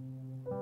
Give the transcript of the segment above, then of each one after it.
Música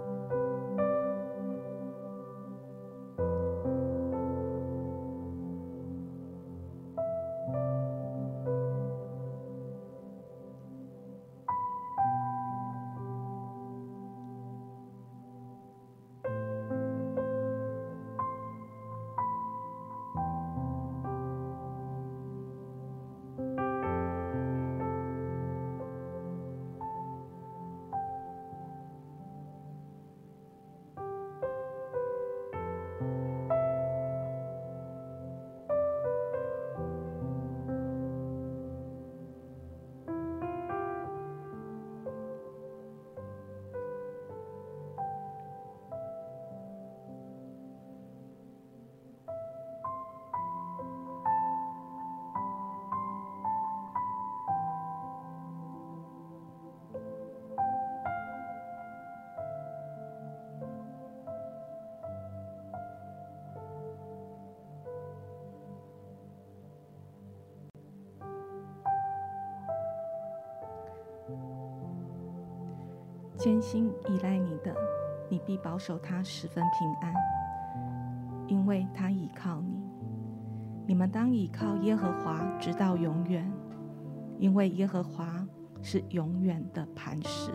坚心依赖你的，你必保守他十分平安，因为他倚靠你。你们当倚靠耶和华，直到永远，因为耶和华是永远的磐石。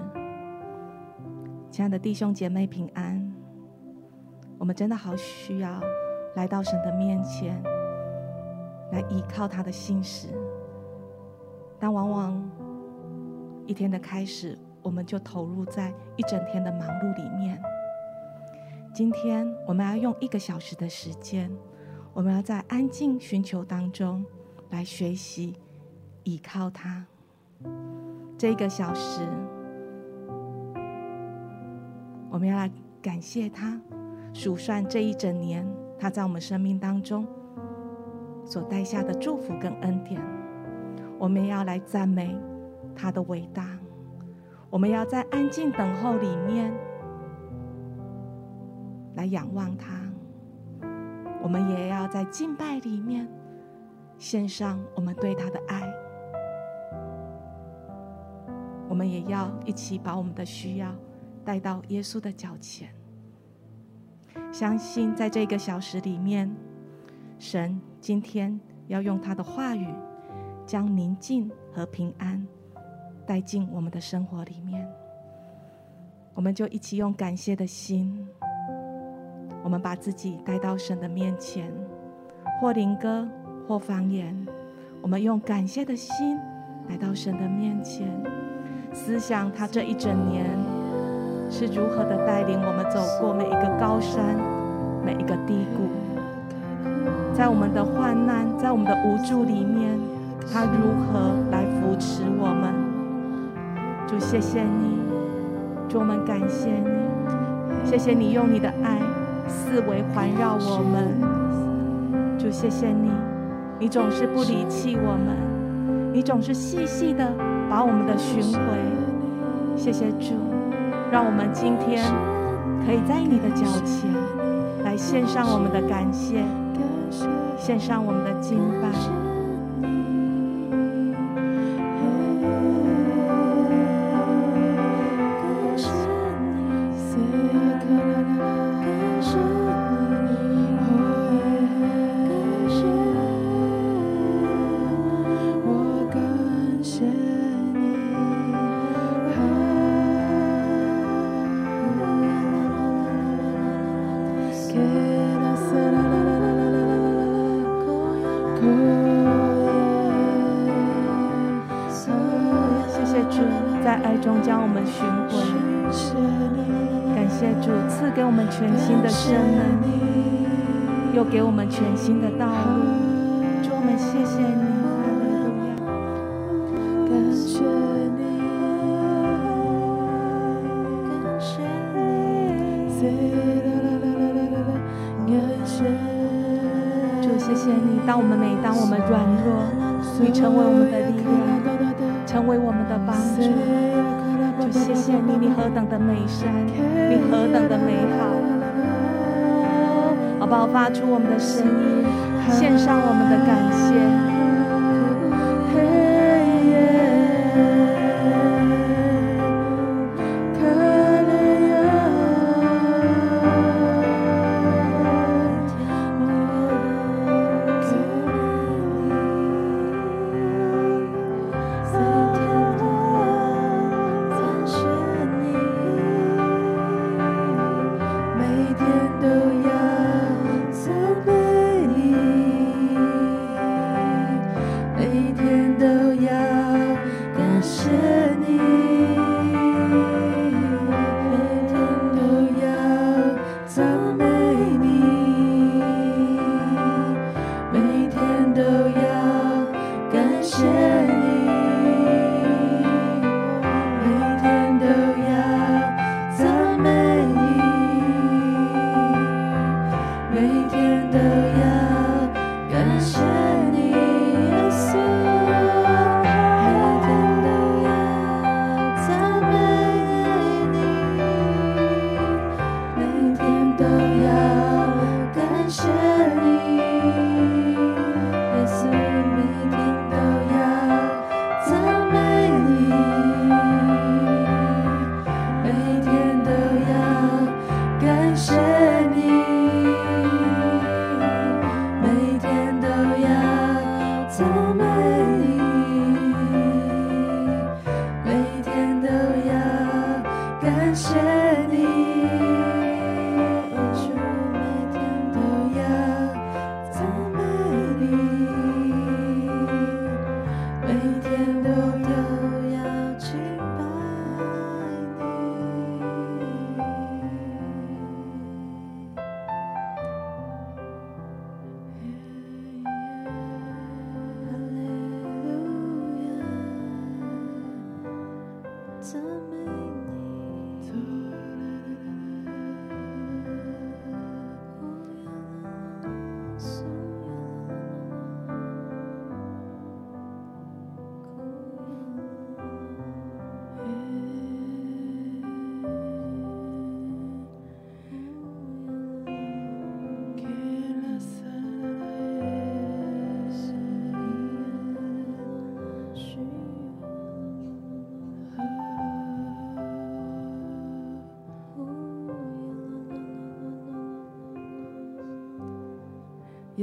亲爱的弟兄姐妹平安，我们真的好需要来到神的面前，来依靠他的信实。但往往一天的开始，我们就投入在一整天的忙碌里面。今天我们要用一个小时的时间，我们要在安静寻求当中来学习倚靠他。这一个小时，我们要来感谢他，数算这一整年他在我们生命当中所带下的祝福跟恩典。我们要来赞美他的伟大。我们要在安静等候里面来仰望他，我们也要在敬拜里面献上我们对他的爱。我们也要一起把我们的需要带到耶稣的脚前，相信在这个小时里面，神今天要用他的话语将宁静和平安。带进我们的生活里面，我们就一起用感谢的心，我们把自己带到神的面前，或灵歌，或方言，我们用感谢的心来到神的面前，思想他这一整年是如何的带领我们走过每一个高山，每一个低谷，在我们的患难，在我们的无助里面，他如何来扶持我们。主，谢谢你，主，我们感谢你，谢谢你用你的爱四围环绕我们。主，谢谢你，你总是不离弃我们，你总是细细的把我们的寻回。谢谢主，让我们今天可以在你的脚前来献上我们的感谢，献上我们的敬拜。新的生命，又给我们全新的道路。主，我们谢谢你，感谢你，感谢你，感谢。谢你。当我们每当我们软弱，你成为我们的力量，成为我们的帮助。主，谢谢你，你何等的美善，你何等的美，好爆？发出我们的声音，献上我们的感谢。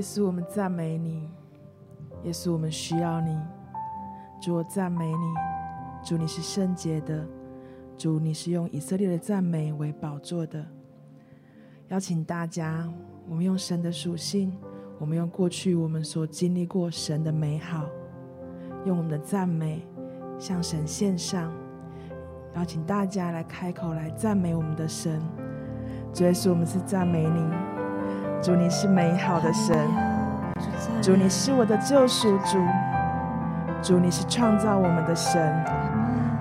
耶稣，我们赞美你；耶稣，我们需要你。主，我赞美你。主，你是圣洁的。主，你是用以色列的赞美为宝座的。邀请大家，我们用神的属性，我们用过去我们所经历过神的美好，用我们的赞美向神献上。邀请大家来开口来赞美我们的神。主耶稣，我们是赞美你。主，你是美好的神，主，你。是我的救赎主，主，你是创造我们的神，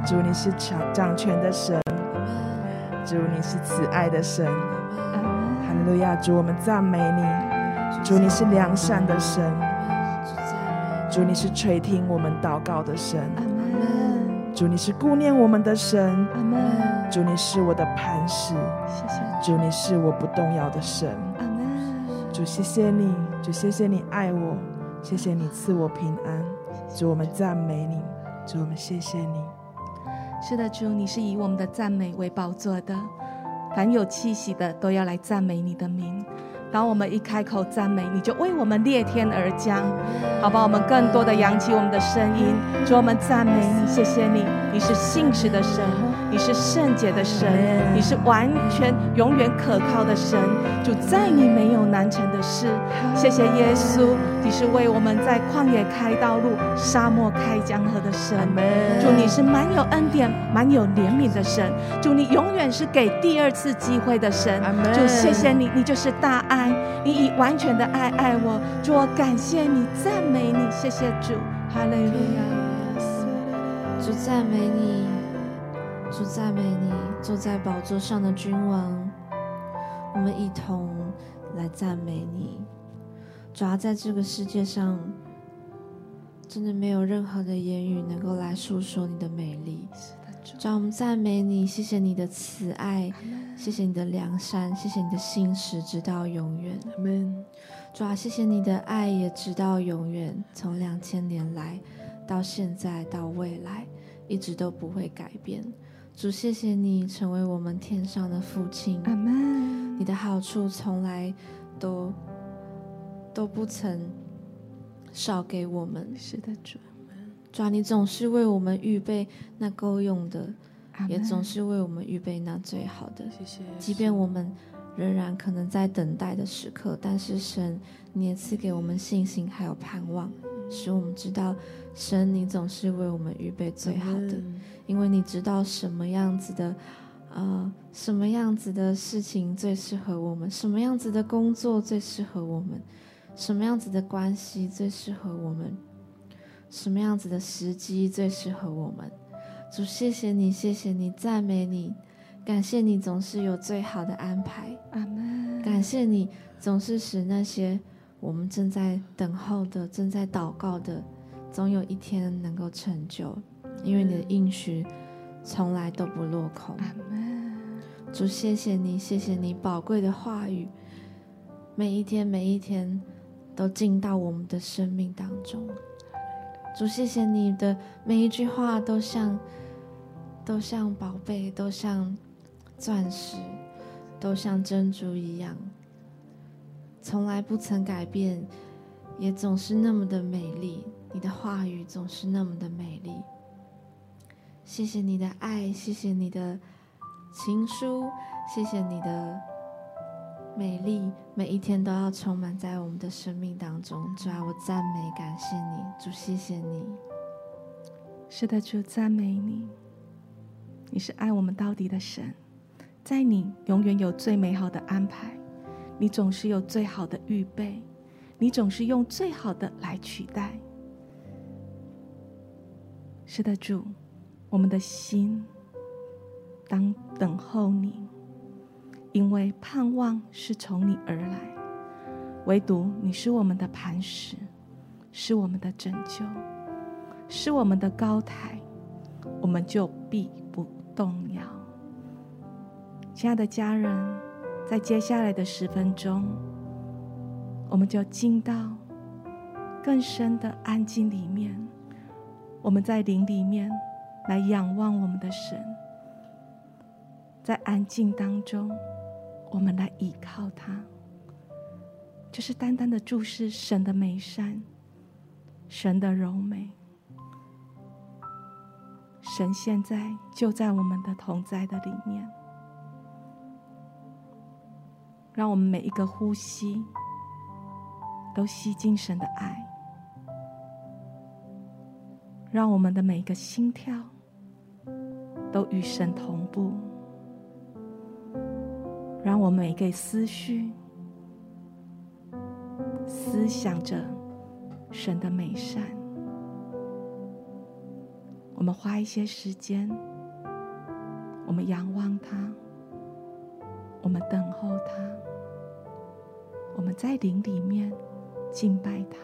主，你是掌掌权的神，主，你是慈爱的神，哈利路亚！主，我们赞美你，主，你是良善的神，主，你是垂听我们祷告的神，主，你是顾念我们的神，主，你是我的磐石，主，你是我不动摇的神。主，谢谢你，主，谢谢你爱我，谢谢你赐我平安。主，我们赞美你，主，我们谢谢你。是的，主，你是以我们的赞美为宝座的，凡有气息的都要来赞美你的名。当我们一开口赞美，你就为我们裂天而降，好吧？我们更多的扬起我们的声音，主，我们赞美你，谢谢你，你是信实的神，你是圣洁的神，你是完全永远可靠的神。主，在你没有难成的事。谢谢耶稣，你是为我们在旷野开道路，沙漠开江河的神。主，你是满有恩典、满有怜悯的神。主，你永远是给第二次机会的神。主，谢谢你，你就是大爱。你以完全的爱爱我，主，我感谢你，赞美你，谢谢主，哈利路亚，主赞美你，主赞美你，坐在宝座上的君王，我们一同来赞美你。主要在这个世界上，真的没有任何的言语能够来诉说你的美丽。主，我们赞美你，谢谢你的慈爱。谢谢你的良善，谢谢你的信实，直到永远。主啊，谢谢你的爱，也直到永远，从两千年来到现在到未来，一直都不会改变。主，谢谢你成为我们天上的父亲。阿门。你的好处从来都都不曾少给我们。是的，主。主啊，你总是为我们预备那够用的。也总是为我们预备那最好的。谢谢。即便我们仍然可能在等待的时刻，但是神，你也赐给我们信心，还有盼望，使我们知道，神，你总是为我们预备最好的，因为你知道什么样子的，呃，什么样子的事情最适合我们，什么样子的工作最适合我们，什么样子的关系最适合我们，什么样子的时机最适合我们。主，谢谢你，谢谢你，赞美你，感谢你总是有最好的安排。阿门。感谢你总是使那些我们正在等候的、正在祷告的，总有一天能够成就，因为你的应许从来都不落空。主，谢谢你，谢谢你宝贵的话语，每一天每一天都进到我们的生命当中。主，谢谢你的每一句话都像。都像宝贝，都像钻石，都像珍珠一样，从来不曾改变，也总是那么的美丽。你的话语总是那么的美丽。谢谢你的爱，谢谢你的情书。谢谢你的美丽，每一天都要充满在我们的生命当中。主啊，我赞美感谢你，主谢谢你。是的，主赞美你。你是爱我们到底的神，在你永远有最美好的安排，你总是有最好的预备，你总是用最好的来取代。是的，主，我们的心当等候你，因为盼望是从你而来，唯独你是我们的磐石，是我们的拯救，是我们的高台，我们就必不动摇。亲爱的家人，在接下来的十分钟，我们就进到更深的安静里面。我们在灵里面来仰望我们的神，在安静当中，我们来依靠他，就是单单的注视神的美善，神的柔美。神现在就在我们的同在的里面，让我们每一个呼吸都吸进神的爱。让我们的每一个心跳都与神同步，让我们每一个思绪思想着神的美善。我们花一些时间，我们仰望他，我们等候他，我们在灵里面敬拜他。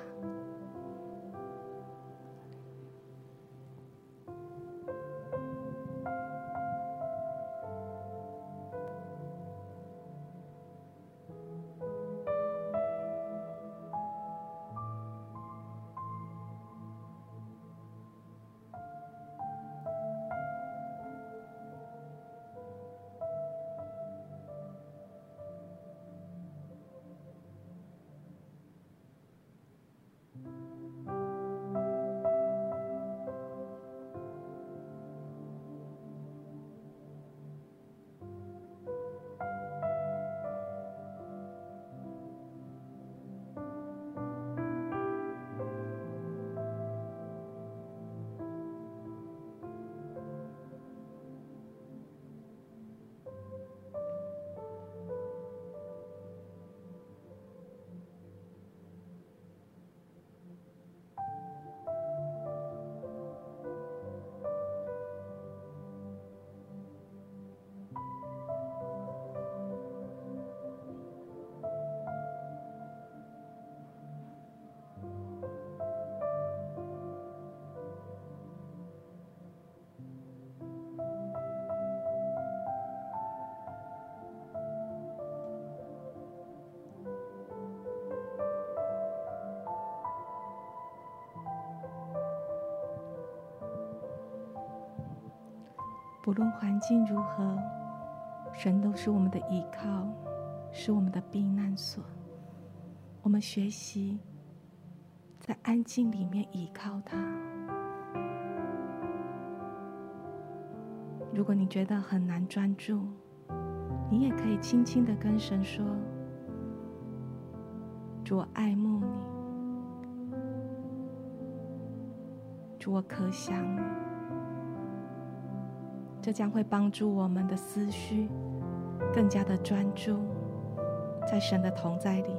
不论环境如何，神都是我们的依靠，是我们的避难所。我们学习在安静里面依靠他。如果你觉得很难专注，你也可以轻轻的跟神说：“主，我爱慕你；主，我可想你。”这将会帮助我们的思绪更加的专注在神的同在里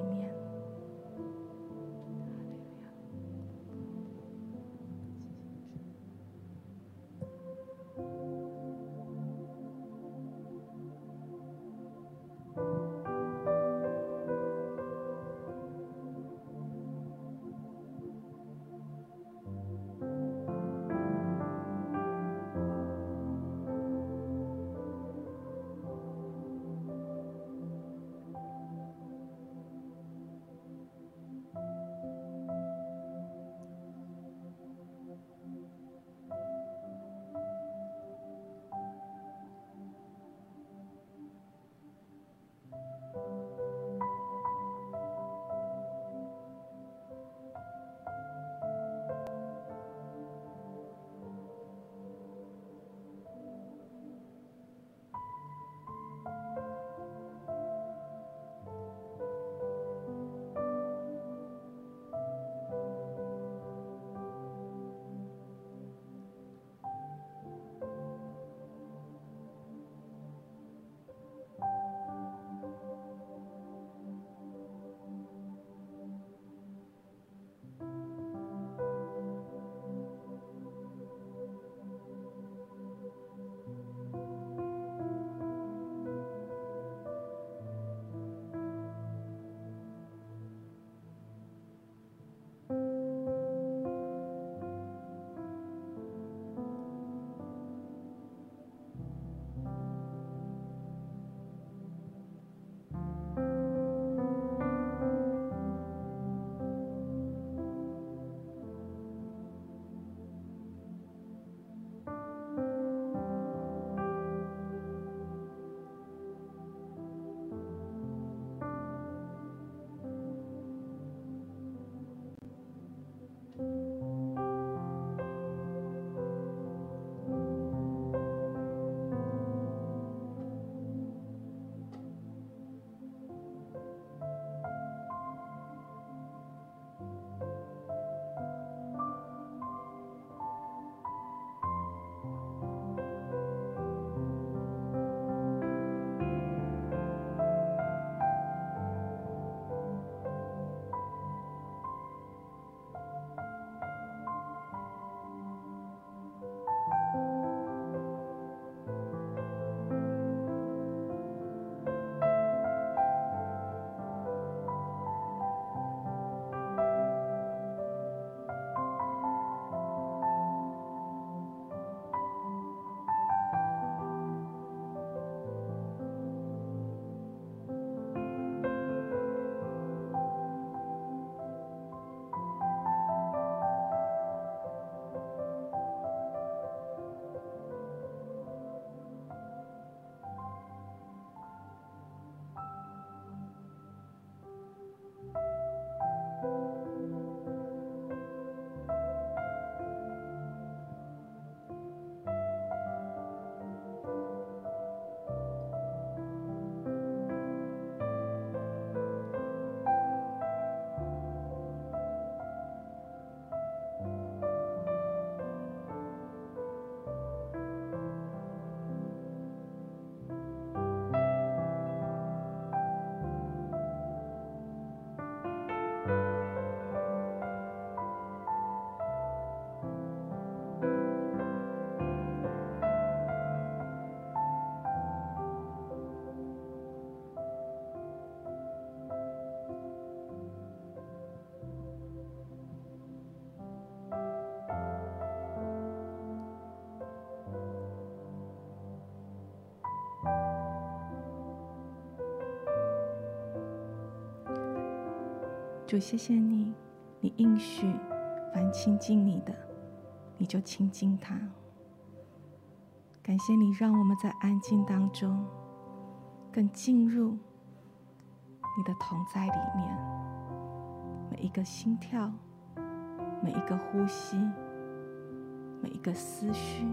主，谢谢你，你应许凡亲近你的，你就亲近他。感谢你，让我们在安静当中更进入你的同在里面。每一个心跳，每一个呼吸，每一个思绪，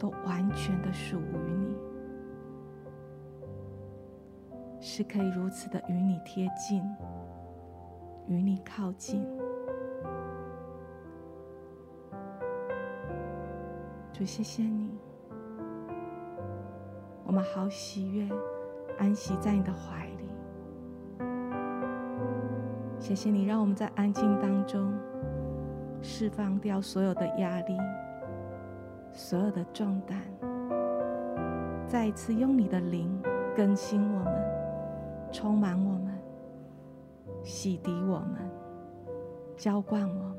都完全的属于你，是可以如此的与你贴近。与你靠近，主，谢谢你，我们好喜悦，安息在你的怀里。谢谢你，让我们在安静当中释放掉所有的压力，所有的重担，再一次用你的灵更新我们，充满我们。洗涤我们，浇灌我们。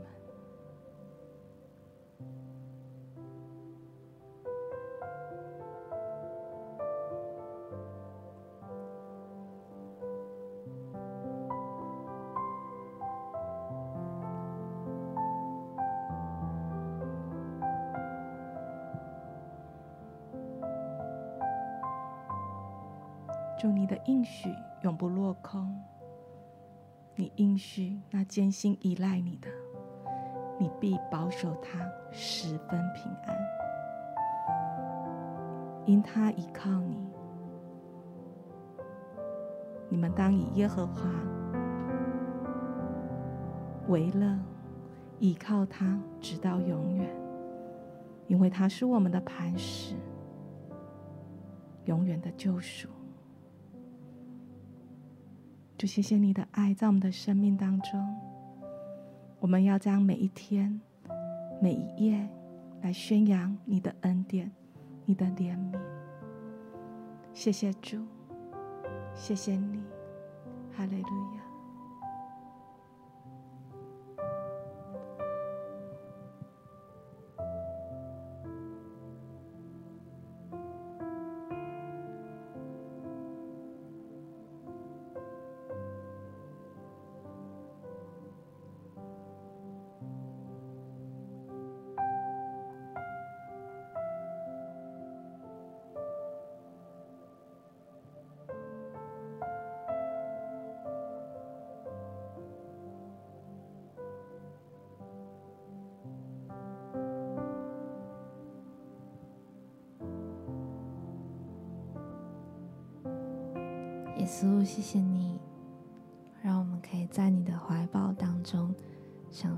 祝你的应许永不落空。你应许那坚心依赖你的，你必保守他十分平安，因他倚靠你。你们当以耶和华为乐，倚靠他直到永远，因为他是我们的磐石，永远的救赎。主，谢谢你的爱在我们的生命当中。我们要将每一天、每一夜来宣扬你的恩典、你的怜悯。谢谢主，谢谢你，哈利路亚。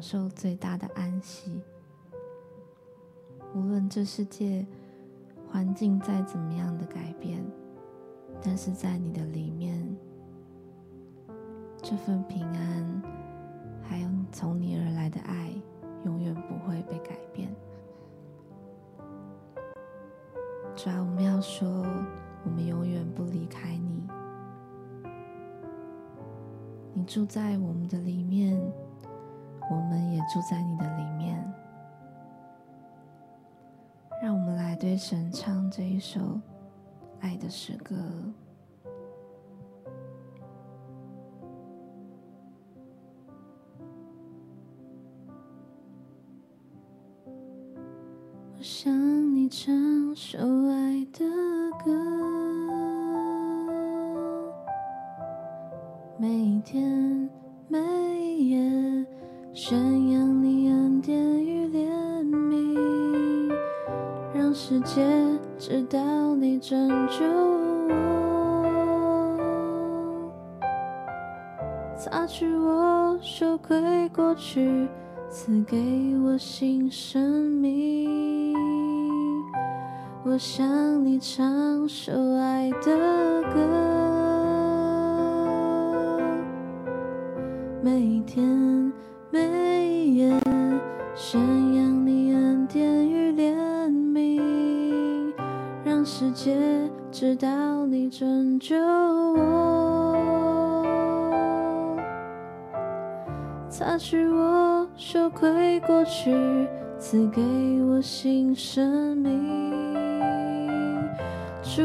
受最大的安息。无论这世界环境再怎么样的改变，但是在你的里面，这份平安，还有从你而来的爱，永远不会被改变。主要，我们要说，我们永远不离开你。你住在我们的里面，我们也住在你的里面。让我们来对神唱这一首爱的诗歌。我向你唱首爱的歌。每一天宣扬你恩典与怜悯，让世界知道你拯救我，擦去我羞愧过去，赐给我新生命。我向你唱首爱的歌。界直到你拯救我，擦去我羞愧过去，赐给我新生命。祝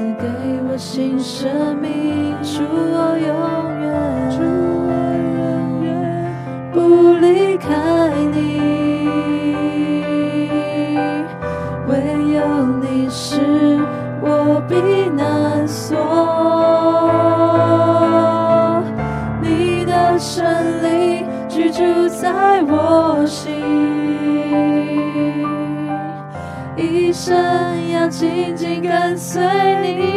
赐给我新生命，祝我永远。紧紧跟随你。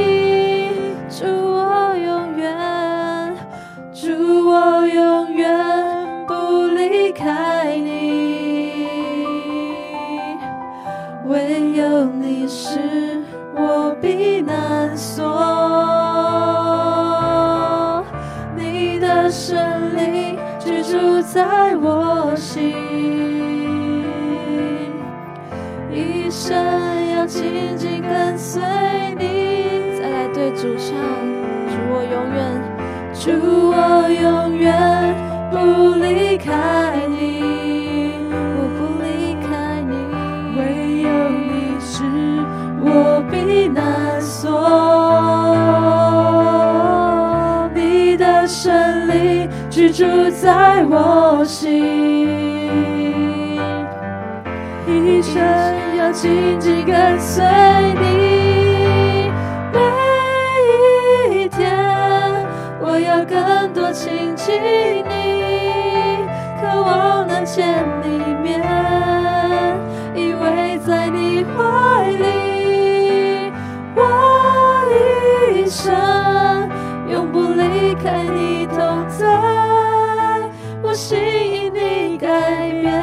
在我心，一生要紧紧跟随你。每一天，我要更多亲近你，渴望能见你一面，依偎在你怀里。我一生永不离开你，同在。心因你改变，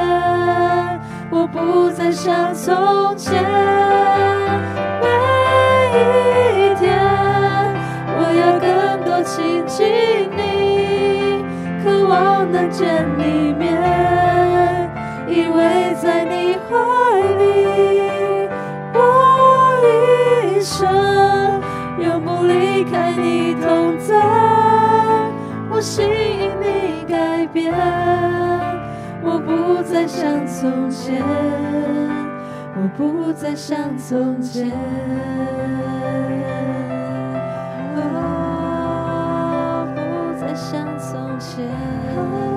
我不再像从前。每一天，我要更多亲近你，渴望能见你面，依偎在你怀里。我一生永不离开你，同在。我心。变我不再像从前我不再像从前。啊不再像从前。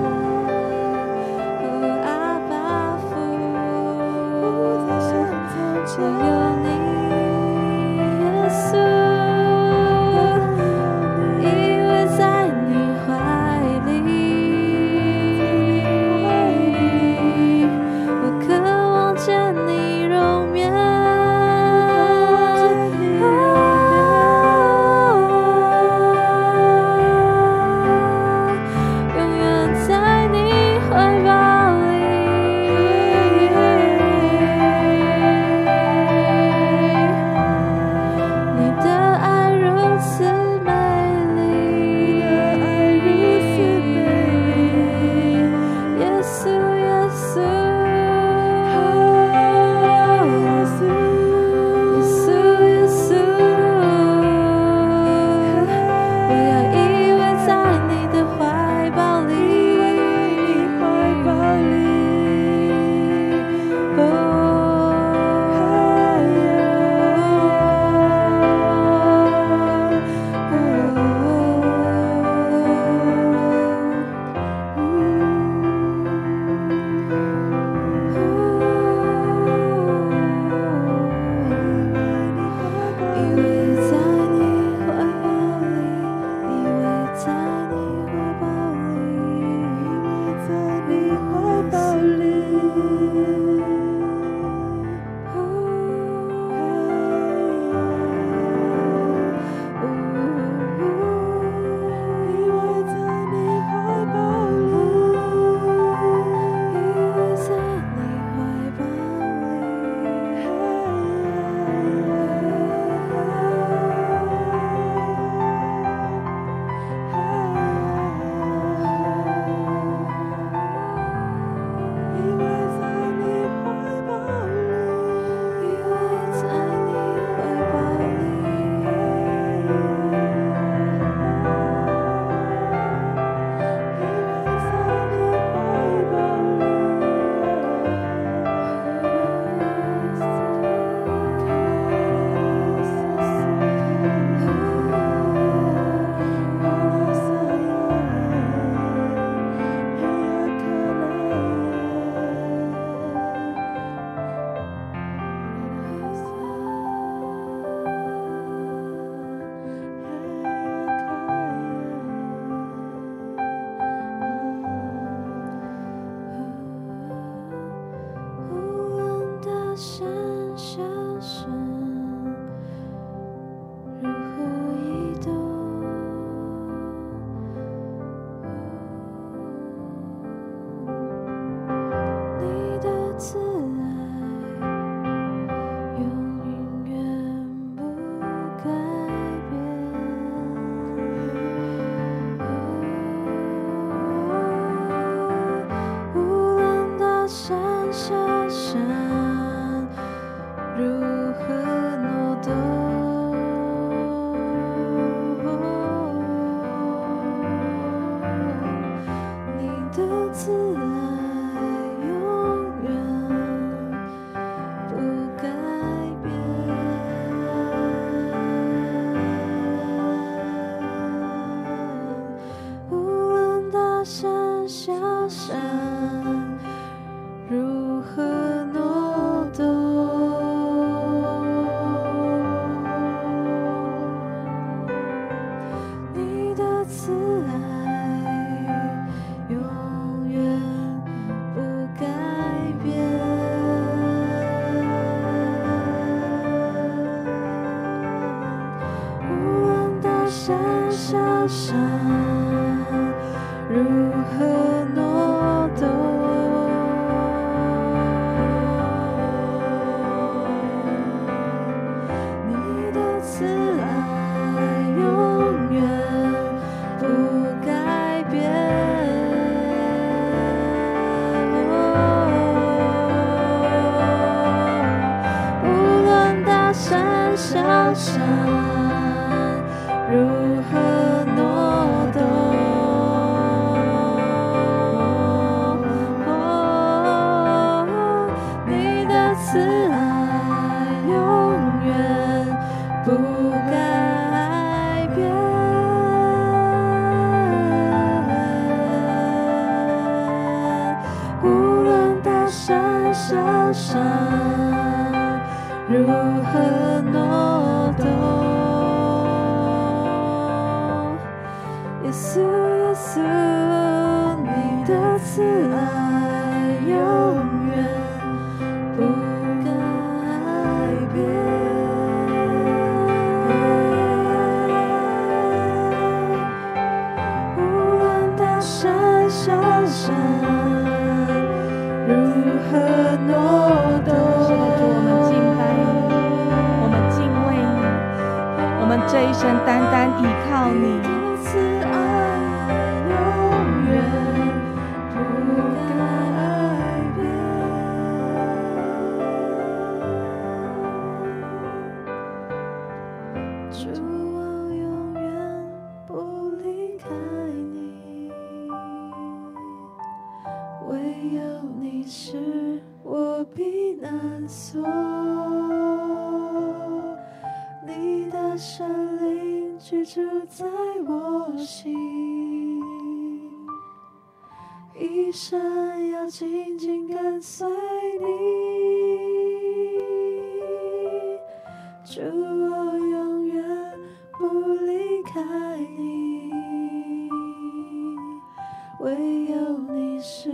唯有你是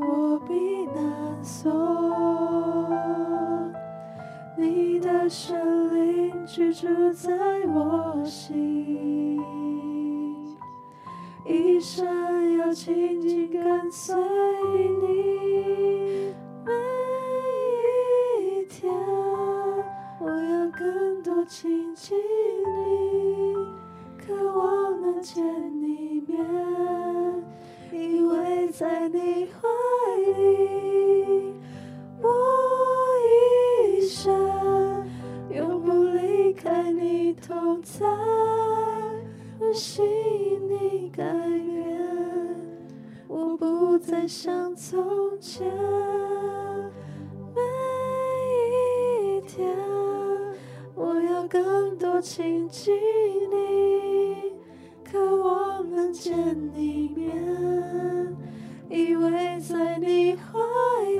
我避难所，你的神灵居住在我心，一生要紧紧跟随你。每一天，我要更多亲近你，渴望能见你面。在你怀里，我一生永不离开你。同在，我心里改变，我不再像从前。每一天，我要更多亲近你，渴望能见你面。依偎在你怀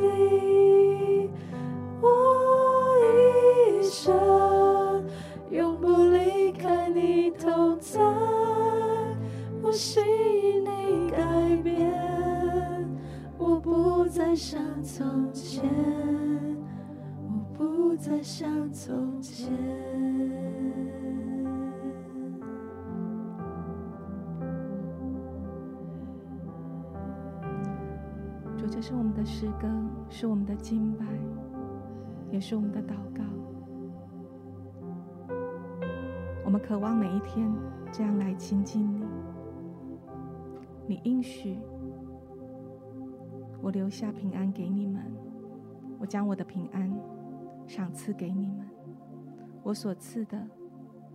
里我一生永不离开你同在不是你改变我不再像从前我不再像从前。是我们的诗歌，是我们的敬拜，也是我们的祷告。我们渴望每一天这样来亲近你。你应许我留下平安给你们，我将我的平安赏赐给你们。我所赐的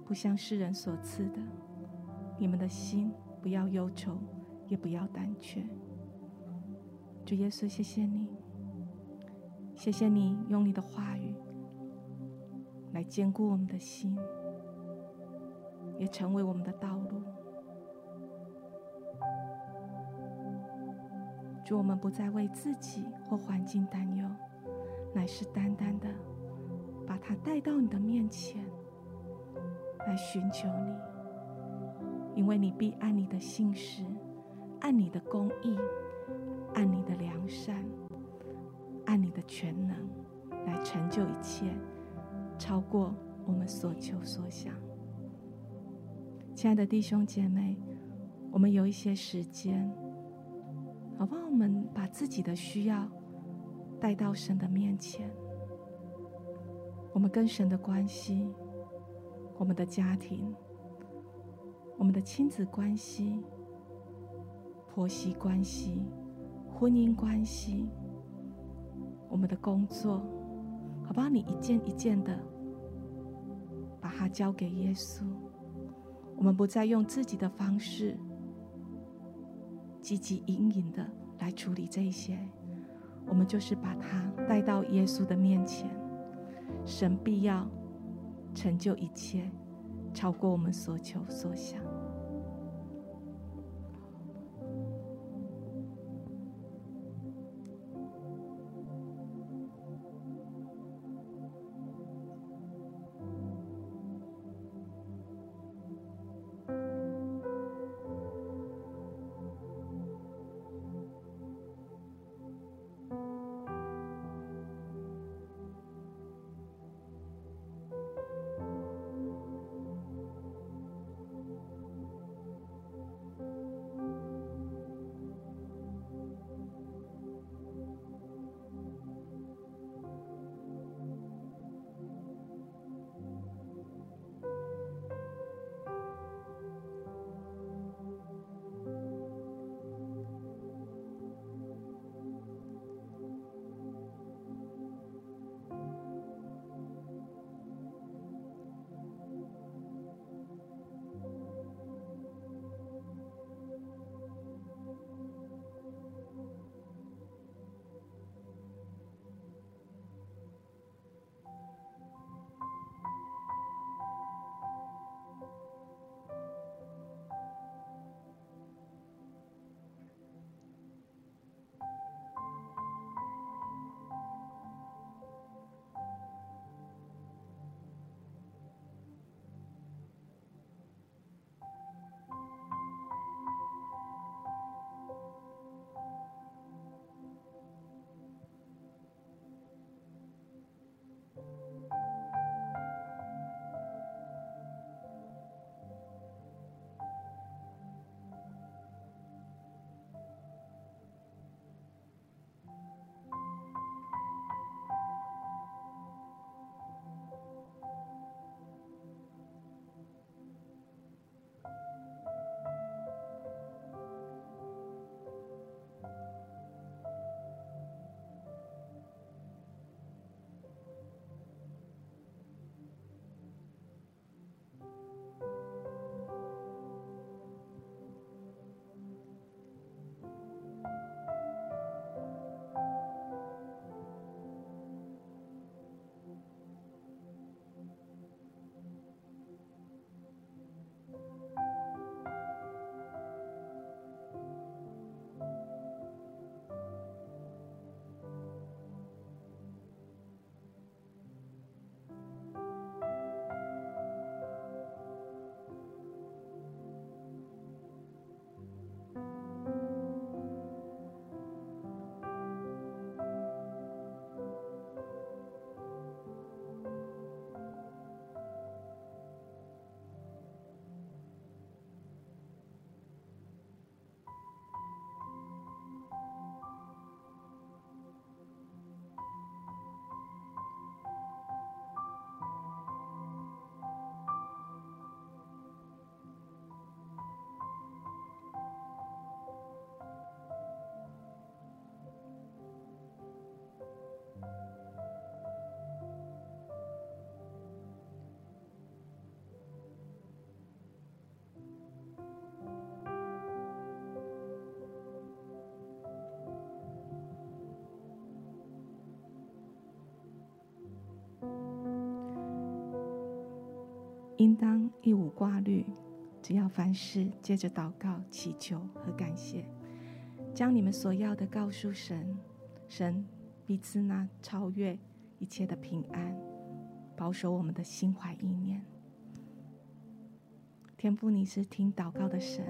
不像世人所赐的，你们的心不要忧愁，也不要胆怯。主耶稣，谢谢你，谢谢你用你的话语来坚固我们的心，也成为我们的道路。主，我们不再为自己或环境担忧，乃是单单的把它带到你的面前，来寻求你，因为你必按你的信实，按你的公义按你的良善，按你的全能来成就一切，超过我们所求所想。亲爱的弟兄姐妹，我们有一些时间。好不好？我们把自己的需要带到神的面前。我们跟神的关系，我们的家庭，我们的亲子关系、婆媳关系、婚姻关系，我们的工作，好不好？你一件一件的把它交给耶稣。我们不再用自己的方式。汲汲营营的来处理这些，我们就是把它带到耶稣的面前，神必要成就一切，超过我们所求所想。应当一无挂虑，只要凡事借着祷告、祈求和感谢，将你们所要的告诉神，神必赐那超越一切的平安，保守我们的心怀意念。天父，你是听祷告的神，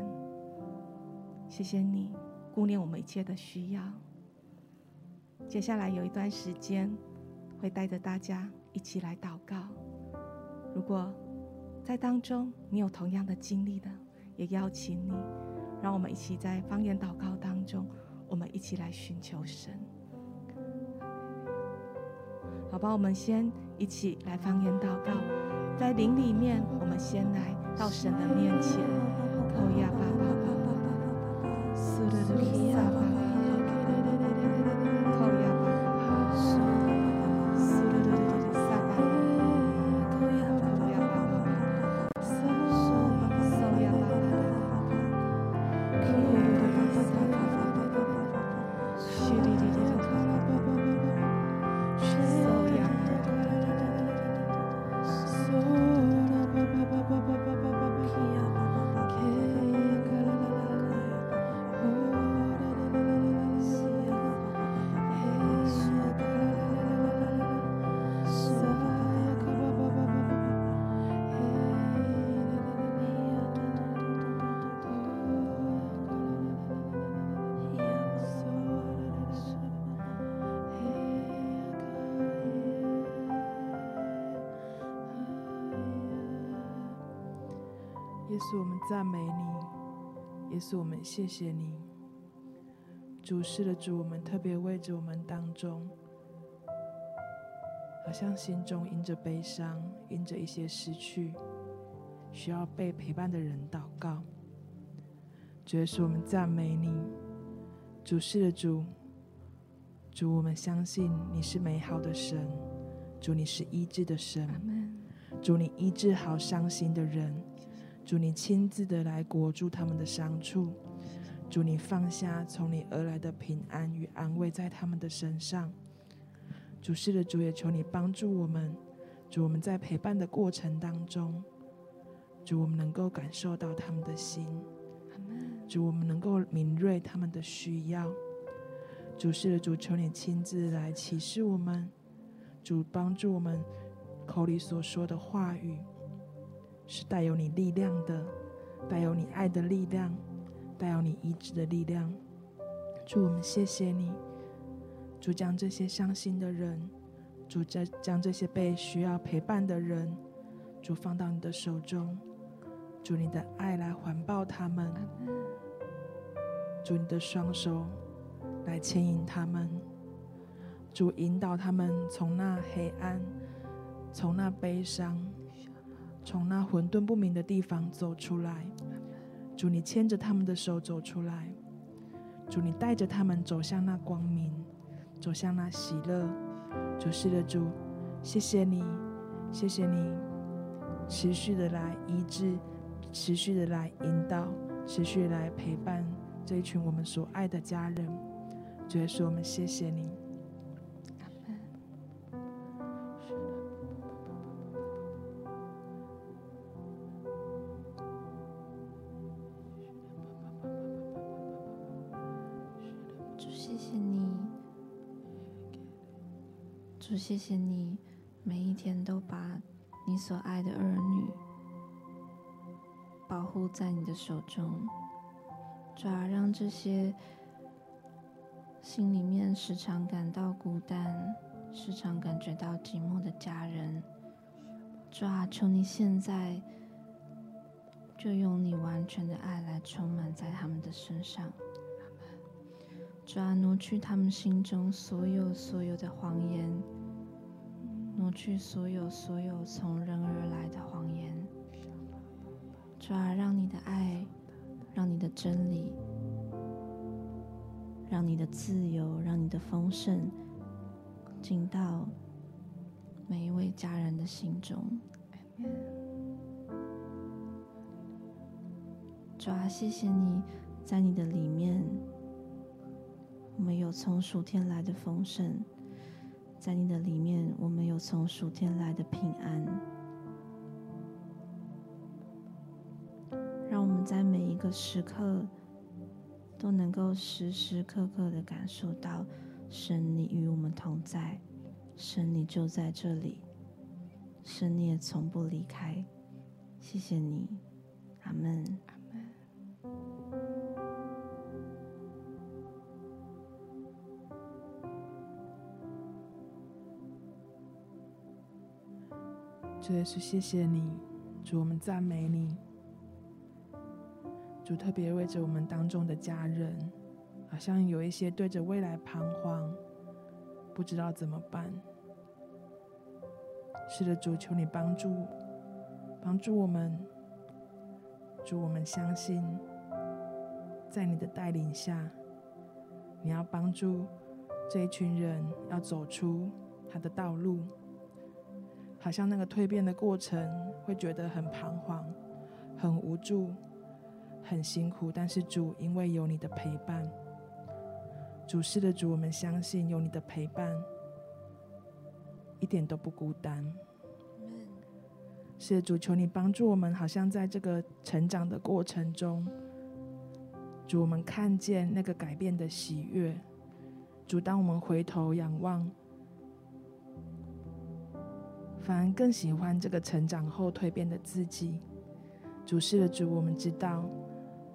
谢谢你顾念我们一切的需要。接下来有一段时间，会带着大家一起来祷告。如果在当中你有同样的经历的，也邀请你，让我们一起在方言祷告当中，我们一起来寻求神。好吧，我们先一起来方言祷告，在灵里面，我们先来到神的面前。赞美你，耶稣，我们谢谢你。主，是的主，我们特别为着我们当中，好像心中因着悲伤，因着一些失去，需要被陪伴的人祷告。主，耶稣，我们赞美你。主，是的主，主，我们相信你是美好的神，主，你是医治的神，主，你医治好伤心的人。主，你亲自的来裹住他们的伤处，主，你放下从你而来的平安与安慰在他们的身上。主，是的，主也求你帮助我们，主，我们在陪伴的过程当中，主，我们能够感受到他们的心，主，我们能够敏锐他们的需要。主，是的，主，求你亲自来启示我们，主，帮助我们口里所说的话语。是带有你力量的，带有你爱的力量，带有你医治的力量。主，我们谢谢你。主，将这些伤心的人，主，将将这些被需要陪伴的人，主放到你的手中。主，你的爱来环抱他们。主，你的双手来牵引他们。主，引导他们从那黑暗，从那悲伤。从那混沌不明的地方走出来，主，你牵着他们的手走出来，主，你带着他们走向那光明，走向那喜乐。主，是的，主，谢谢你，谢谢你，持续的来医治，持续的来引导，持续来陪伴这一群我们所爱的家人。主耶稣，我们谢谢你。谢谢你主，谢谢你，每一天都把你所爱的儿女保护在你的手中。主啊，让这些心里面时常感到孤单、时常感觉到寂寞的家人，主啊，求你现在就用你完全的爱来充满在他们的身上。主啊，挪去他们心中所有所有的谎言。挪去所有所有从人而来的谎言，主啊，让你的爱，让你的真理，让你的自由，让你的丰盛进到每一位家人的心中。主啊，谢谢你在你的里面，我们有从属天来的丰盛。在你的里面，我们有从属天来的平安，让我们在每一个时刻都能够时时刻刻的感受到神你与我们同在，神你就在这里，神你也从不离开。谢谢你，阿门。主耶稣，谢谢你，主，我们赞美你。主特别为着我们当中的家人，好像有一些对着未来彷徨，不知道怎么办。是的，主，求你帮助，帮助我们。主，我们相信，在你的带领下，你要帮助这一群人要走出他的道路。好像那个蜕变的过程，会觉得很彷徨，很无助。很辛苦，但是主，因为有你的陪伴，主是的主，我们相信有你的陪伴，一点都不孤单。是的主，求你帮助我们，好像在这个成长的过程中，主，我们看见那个改变的喜悦。主，当我们回头仰望，反而更喜欢这个成长后蜕变的自己。主是的主，我们知道。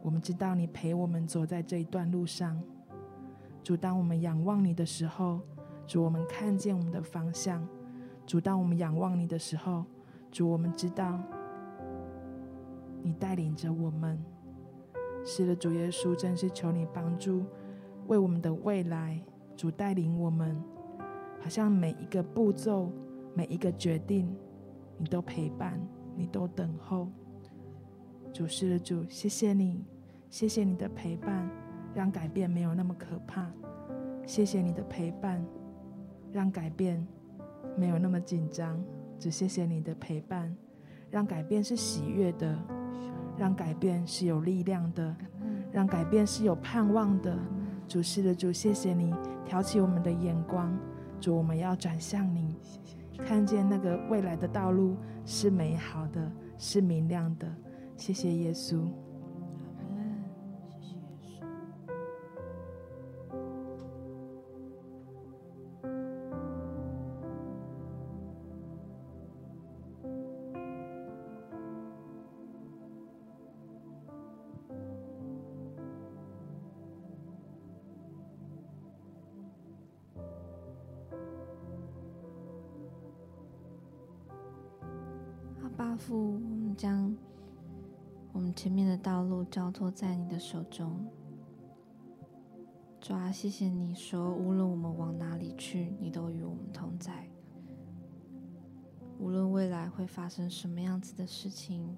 我们知道你陪我们走在这一段路上，主，当我们仰望你的时候，主，我们看见我们的方向。主，当我们仰望你的时候，主，我们知道你带领着我们。是的，主耶稣，真是求你帮助，为我们的未来，主带领我们，好像每一个步骤、每一个决定，你都陪伴，你都等候。主，是的，主，谢谢你。谢谢你的陪伴，让改变没有那么可怕。谢谢你的陪伴，让改变没有那么紧张。只谢谢你的陪伴，让改变是喜悦的，让改变是有力量的，让改变是有盼望的。主，是的，主，谢谢你挑起我们的眼光。主，我们要转向你，看见那个未来的道路是美好的，是明亮的。谢谢耶稣。谢谢你说，无论我们往哪里去，你都与我们同在。无论未来会发生什么样子的事情，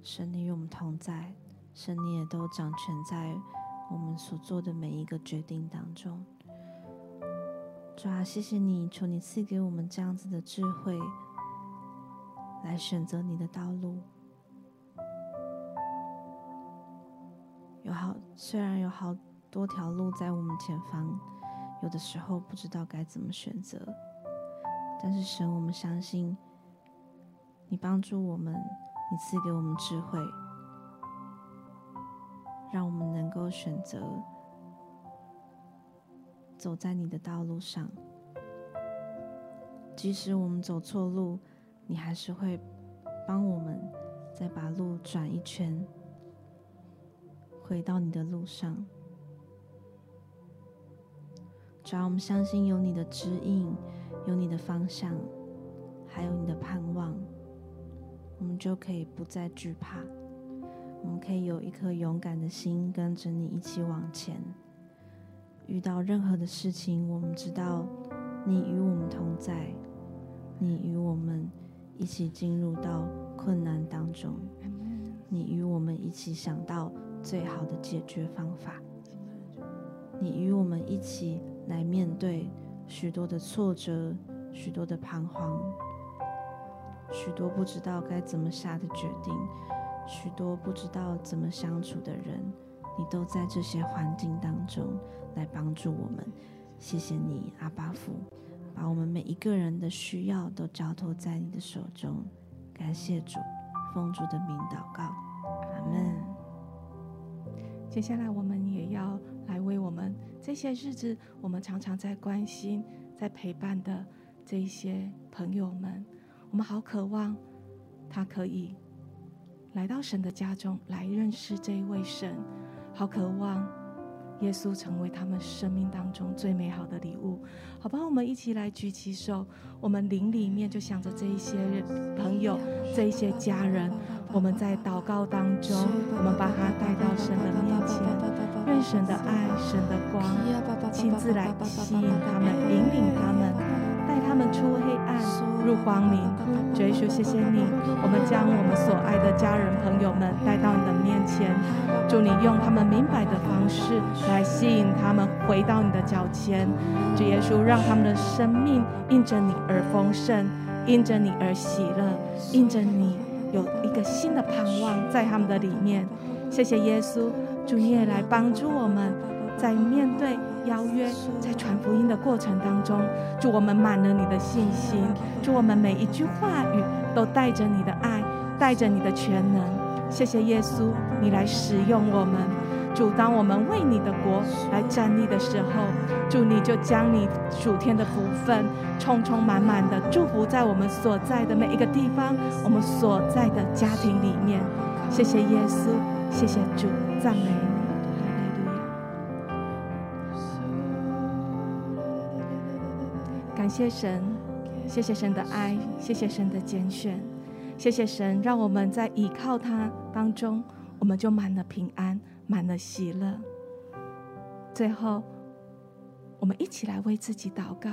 神你与我们同在，神你也都掌权在我们所做的每一个决定当中。主啊，谢谢你，求你赐给我们这样子的智慧，来选择你的道路。有好，虽然有好多条路在我们前方，有的时候不知道该怎么选择，但是神，我们相信你帮助我们，你赐给我们智慧，让我们能够选择。走在你的道路上，即使我们走错路，你还是会帮我们再把路转一圈，回到你的路上。只要我们相信有你的指引，有你的方向，还有你的盼望，我们就可以不再惧怕，我们可以有一颗勇敢的心，跟着你一起往前。遇到任何的事情，我们知道你与我们同在，你与我们一起进入到困难当中，你与我们一起想到最好的解决方法，你与我们一起来面对许多的挫折、许多的彷徨、许多不知道该怎么下的决定、许多不知道怎么相处的人，你都在这些环境当中。来帮助我们，谢谢你，阿爸父，把我们每一个人的需要都交托在你的手中。感谢主，奉主的名祷告，阿门。接下来，我们也要来为我们这些日子，我们常常在关心、在陪伴的这一些朋友们，我们好渴望他可以来到神的家中来认识这一位神，好渴望。耶稣成为他们生命当中最美好的礼物，好吧？我们一起来举起手，我们灵里面就想着这一些朋友、这一些家人，我们在祷告当中，我们把他带到神的面前，愿神的爱、神的光亲自来吸引他们、引领他们，们出黑暗入光明。主耶稣，谢谢你，我们将我们所爱的家人朋友们带到你的面前。祝你用他们明白的方式来吸引他们回到你的脚前，主耶稣，让他们的生命因着你而丰盛，因着你而喜乐，因着你有一个新的盼望在他们的里面。谢谢耶稣，主你也来帮助我们，在面对邀约、在传福音的过程当中，祝我们满了你的信心，祝我们每一句话语都带着你的爱，带着你的全能。谢谢耶稣，你来使用我们，主，当我们为你的国来站立的时候，主你就将你属天的福分充充满满的祝福在我们所在的每一个地方，我们所在的家庭里面。谢谢耶稣，谢谢主，赞美感谢神，谢谢神的爱，谢谢神的拣选。谢谢神，让我们在倚靠他当中，我们就满了平安，满了喜乐。最后，我们一起来为自己祷告。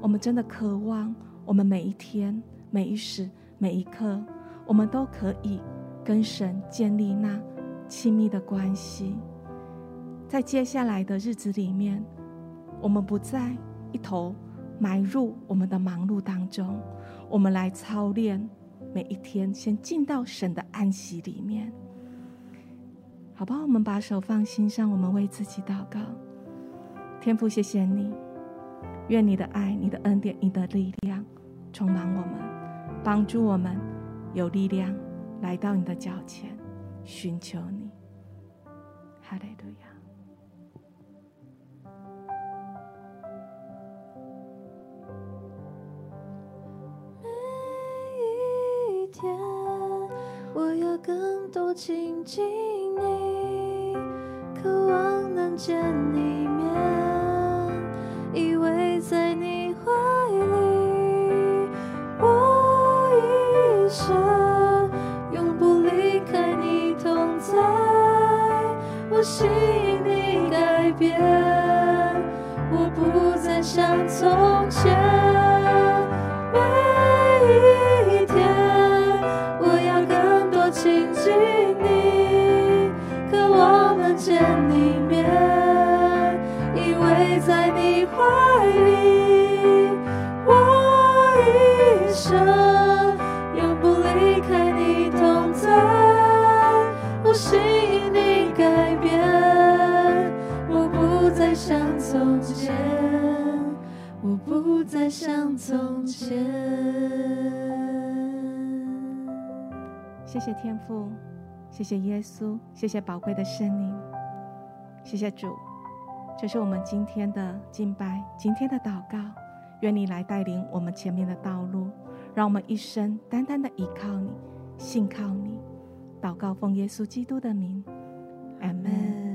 我们真的渴望，我们每一天、每一时、每一刻，我们都可以跟神建立那亲密的关系。在接下来的日子里面，我们不再一头埋入我们的忙碌当中，我们来操练。每一天，先进到神的安息里面，好不好？我们把手放心上，我们为自己祷告。天父，谢谢你，愿你的爱、你的恩典、你的力量充满我们，帮助我们有力量来到你的脚前，寻求你。更多亲近你，渴望能见你面，依偎在你怀里，我一生永不离开你同在，我心因你改变，我不再像从前。前，我不再像从前。谢谢天父，谢谢耶稣，谢谢宝贵的圣灵，谢谢主。这是我们今天的敬拜，今天的祷告。愿你来带领我们前面的道路，让我们一生单单的依靠你，信靠你。祷告奉耶稣基督的名，阿门。